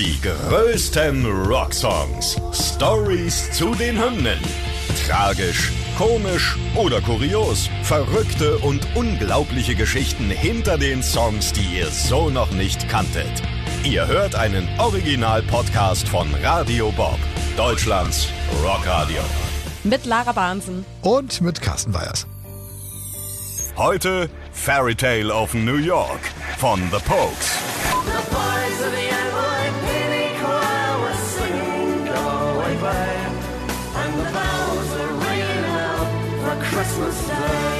Die größten Rocksongs. Stories zu den Hymnen. Tragisch, komisch oder kurios. Verrückte und unglaubliche Geschichten hinter den Songs, die ihr so noch nicht kanntet. Ihr hört einen Original-Podcast von Radio Bob, Deutschlands Rockradio. Mit Lara Bahnsen. Und mit Carsten Weyers. Heute Fairy Tale of New York von The Pokes. The Christmas Day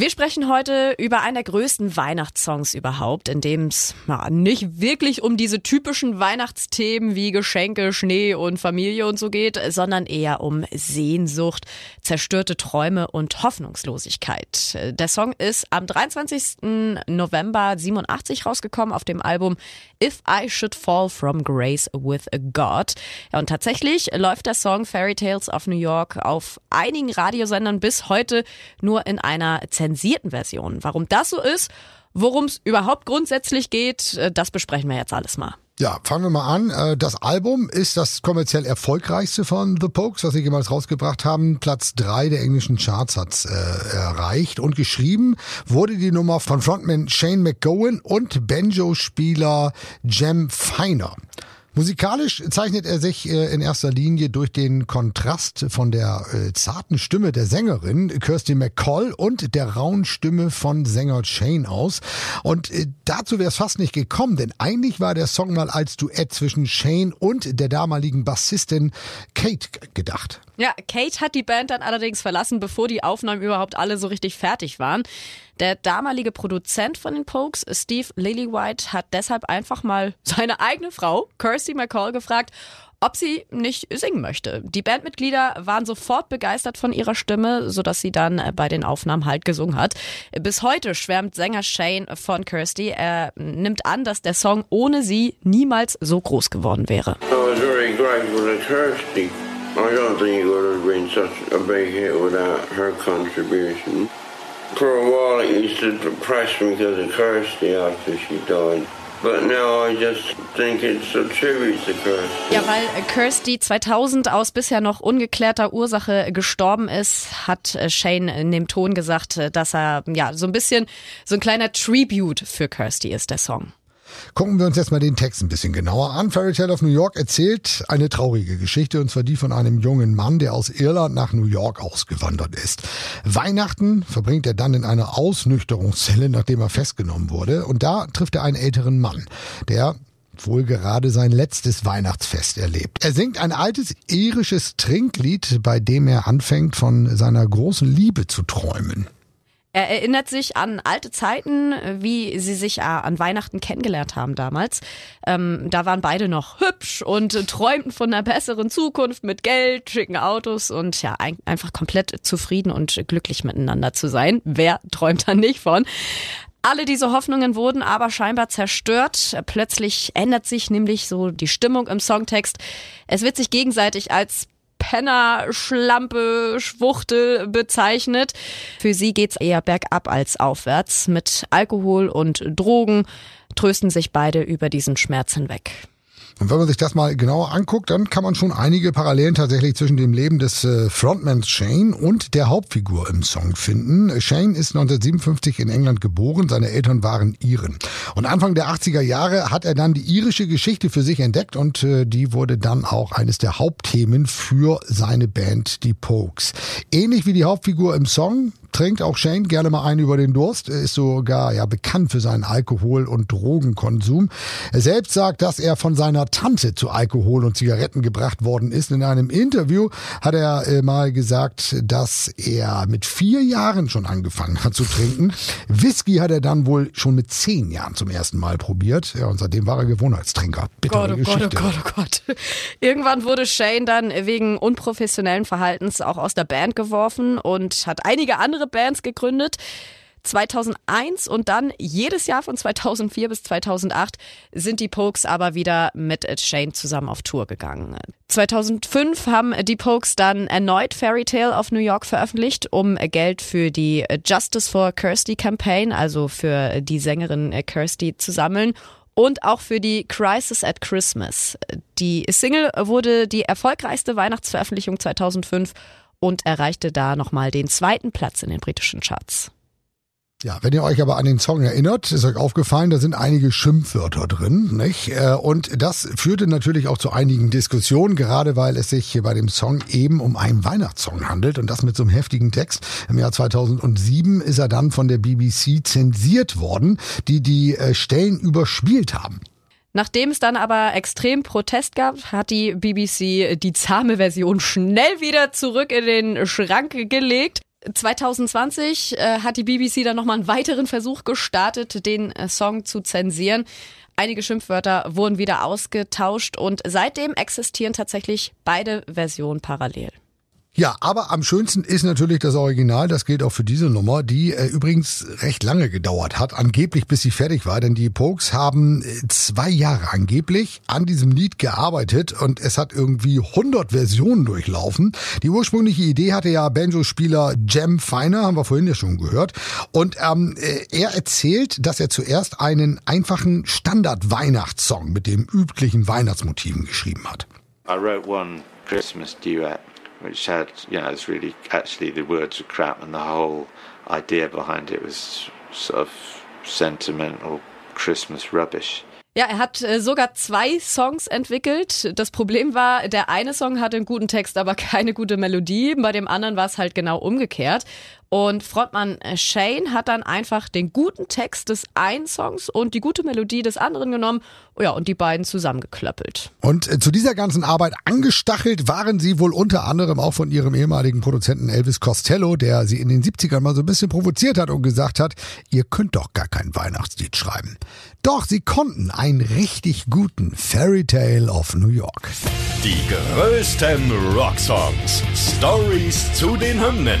Wir sprechen heute über einen der größten Weihnachtssongs überhaupt, in dem es nicht wirklich um diese typischen Weihnachtsthemen wie Geschenke, Schnee und Familie und so geht, sondern eher um Sehnsucht, zerstörte Träume und Hoffnungslosigkeit. Der Song ist am 23. November 87 rausgekommen auf dem Album If I Should Fall From Grace with a God. Und tatsächlich läuft der Song Fairy Tales of New York auf einigen Radiosendern bis heute nur in einer zensierten Version. Warum das so ist, worum es überhaupt grundsätzlich geht, äh, das besprechen wir jetzt alles mal. Ja, fangen wir mal an. Äh, Das Album ist das kommerziell erfolgreichste von The Pokes, was sie jemals rausgebracht haben. Platz drei der englischen Charts hat's äh, erreicht. Und geschrieben wurde die Nummer von Frontman Shane McGowan und Banjo-Spieler Jem Feiner. Musikalisch zeichnet er sich äh, in erster Linie durch den Kontrast von der äh, zarten Stimme der Sängerin Kirsty McCall und der rauen Stimme von Sänger Shane aus. Und äh, dazu wäre es fast nicht gekommen, denn eigentlich war der Song mal als Duett zwischen Shane und der damaligen Bassistin Kate gedacht. Ja, Kate hat die Band dann allerdings verlassen, bevor die Aufnahmen überhaupt alle so richtig fertig waren. Der damalige Produzent von den Pokes, Steve Lillywhite, hat deshalb einfach mal seine eigene Frau, Kirsty McCall, gefragt, ob sie nicht singen möchte. Die Bandmitglieder waren sofort begeistert von ihrer Stimme, sodass sie dann äh, bei den Aufnahmen halt gesungen hat. Bis heute schwärmt Sänger Shane von Kirsty. Er nimmt an, dass der Song ohne sie niemals so groß geworden wäre. I was very. I don't think it would have been such a big hit without her contribution. For a while it used to depress me because of Kirsty after she died. But now I just think it's a tribute to Kirsty. Ja, weil Kirsty 2000 aus bisher noch ungeklärter Ursache gestorben ist, hat äh, Shane in dem Ton gesagt, äh, dass er ja so ein bisschen so ein kleiner Tribute für Kirsty ist, der Song. Gucken wir uns jetzt mal den Text ein bisschen genauer an. Fairy Tale of New York erzählt eine traurige Geschichte und zwar die von einem jungen Mann, der aus Irland nach New York ausgewandert ist. Weihnachten verbringt er dann in einer Ausnüchterungszelle, nachdem er festgenommen wurde und da trifft er einen älteren Mann, der wohl gerade sein letztes Weihnachtsfest erlebt. Er singt ein altes irisches Trinklied, bei dem er anfängt von seiner großen Liebe zu träumen. Er erinnert sich an alte Zeiten, wie sie sich äh, an Weihnachten kennengelernt haben damals. Ähm, da waren beide noch hübsch und träumten von einer besseren Zukunft mit Geld, schicken Autos und ja, ein, einfach komplett zufrieden und glücklich miteinander zu sein. Wer träumt da nicht von? Alle diese Hoffnungen wurden aber scheinbar zerstört. Plötzlich ändert sich nämlich so die Stimmung im Songtext. Es wird sich gegenseitig als Penner, Schlampe, Schwuchtel bezeichnet. Für sie geht's eher bergab als aufwärts. Mit Alkohol und Drogen trösten sich beide über diesen Schmerz hinweg. Und wenn man sich das mal genauer anguckt, dann kann man schon einige Parallelen tatsächlich zwischen dem Leben des äh, Frontmans Shane und der Hauptfigur im Song finden. Shane ist 1957 in England geboren, seine Eltern waren Iren. Und Anfang der 80er Jahre hat er dann die irische Geschichte für sich entdeckt und äh, die wurde dann auch eines der Hauptthemen für seine Band, die Pokes. Ähnlich wie die Hauptfigur im Song trinkt auch Shane gerne mal einen über den Durst, Er ist sogar ja bekannt für seinen Alkohol- und Drogenkonsum. Er selbst sagt, dass er von seiner Tante zu Alkohol und Zigaretten gebracht worden ist. In einem Interview hat er äh, mal gesagt, dass er mit vier Jahren schon angefangen hat zu trinken. Whisky hat er dann wohl schon mit zehn Jahren zum ersten Mal probiert. Ja, und seitdem war er Gewohnheitstrinker. Bittere Gott, oh Gott, Geschichte. oh Gott, oh Gott. Irgendwann wurde Shane dann wegen unprofessionellen Verhaltens auch aus der Band geworfen und hat einige andere Bands gegründet. 2001 und dann jedes Jahr von 2004 bis 2008 sind die Pokes aber wieder mit Shane zusammen auf Tour gegangen. 2005 haben die Pokes dann erneut Fairy Tale of New York veröffentlicht, um Geld für die Justice for Kirsty Campaign, also für die Sängerin Kirsty zu sammeln. und auch für die Crisis at Christmas. Die Single wurde die erfolgreichste Weihnachtsveröffentlichung 2005 und erreichte da nochmal den zweiten Platz in den britischen Charts. Ja, wenn ihr euch aber an den Song erinnert, ist euch aufgefallen, da sind einige Schimpfwörter drin, nicht? Äh, und das führte natürlich auch zu einigen Diskussionen, gerade weil es sich hier bei dem Song eben um einen Weihnachtssong handelt und das mit so einem heftigen Text. Im Jahr 2007 ist er dann von der BBC zensiert worden, die die äh, Stellen überspielt haben. Nachdem es dann aber extrem Protest gab, hat die BBC die zahme Version schnell wieder zurück in den Schrank gelegt. 2020 äh, hat die BBC dann nochmal einen weiteren Versuch gestartet, den äh, Song zu zensieren. Einige Schimpfwörter wurden wieder ausgetauscht und seitdem existieren tatsächlich beide Versionen parallel. Ja, aber am schönsten ist natürlich das Original. Das gilt auch für diese Nummer, die äh, übrigens recht lange gedauert hat, angeblich bis sie fertig war. Denn die Pokes haben äh, zwei Jahre angeblich an diesem Lied gearbeitet und es hat irgendwie 100 Versionen durchlaufen. Die ursprüngliche Idee hatte ja Banjo-Spieler Jem Feiner, haben wir vorhin ja schon gehört. Und ähm, äh, er erzählt, dass er zuerst einen einfachen Standard-Weihnachtssong mit dem üblichen Weihnachtsmotiven geschrieben hat. I wrote one Christmas duet, which had, you know, it's really actually the words were crap, and the whole idea behind it was sort of sentimental Christmas rubbish. Ja, er hat äh, sogar zwei Songs entwickelt. Das Problem war, der eine Song hatte einen guten Text, aber keine gute Melodie. Bei dem anderen war es halt genau umgekehrt. Und Frontmann äh, Shane hat dann einfach den guten Text des einen Songs und die gute Melodie des anderen genommen ja, und die beiden zusammengeklöppelt. Und äh, zu dieser ganzen Arbeit angestachelt waren sie wohl unter anderem auch von ihrem ehemaligen Produzenten Elvis Costello, der sie in den 70ern mal so ein bisschen provoziert hat und gesagt hat, ihr könnt doch gar kein Weihnachtslied schreiben. Doch sie konnten einen richtig guten Fairy Tale of New York. Die größten Rocksongs. Stories zu den Hymnen.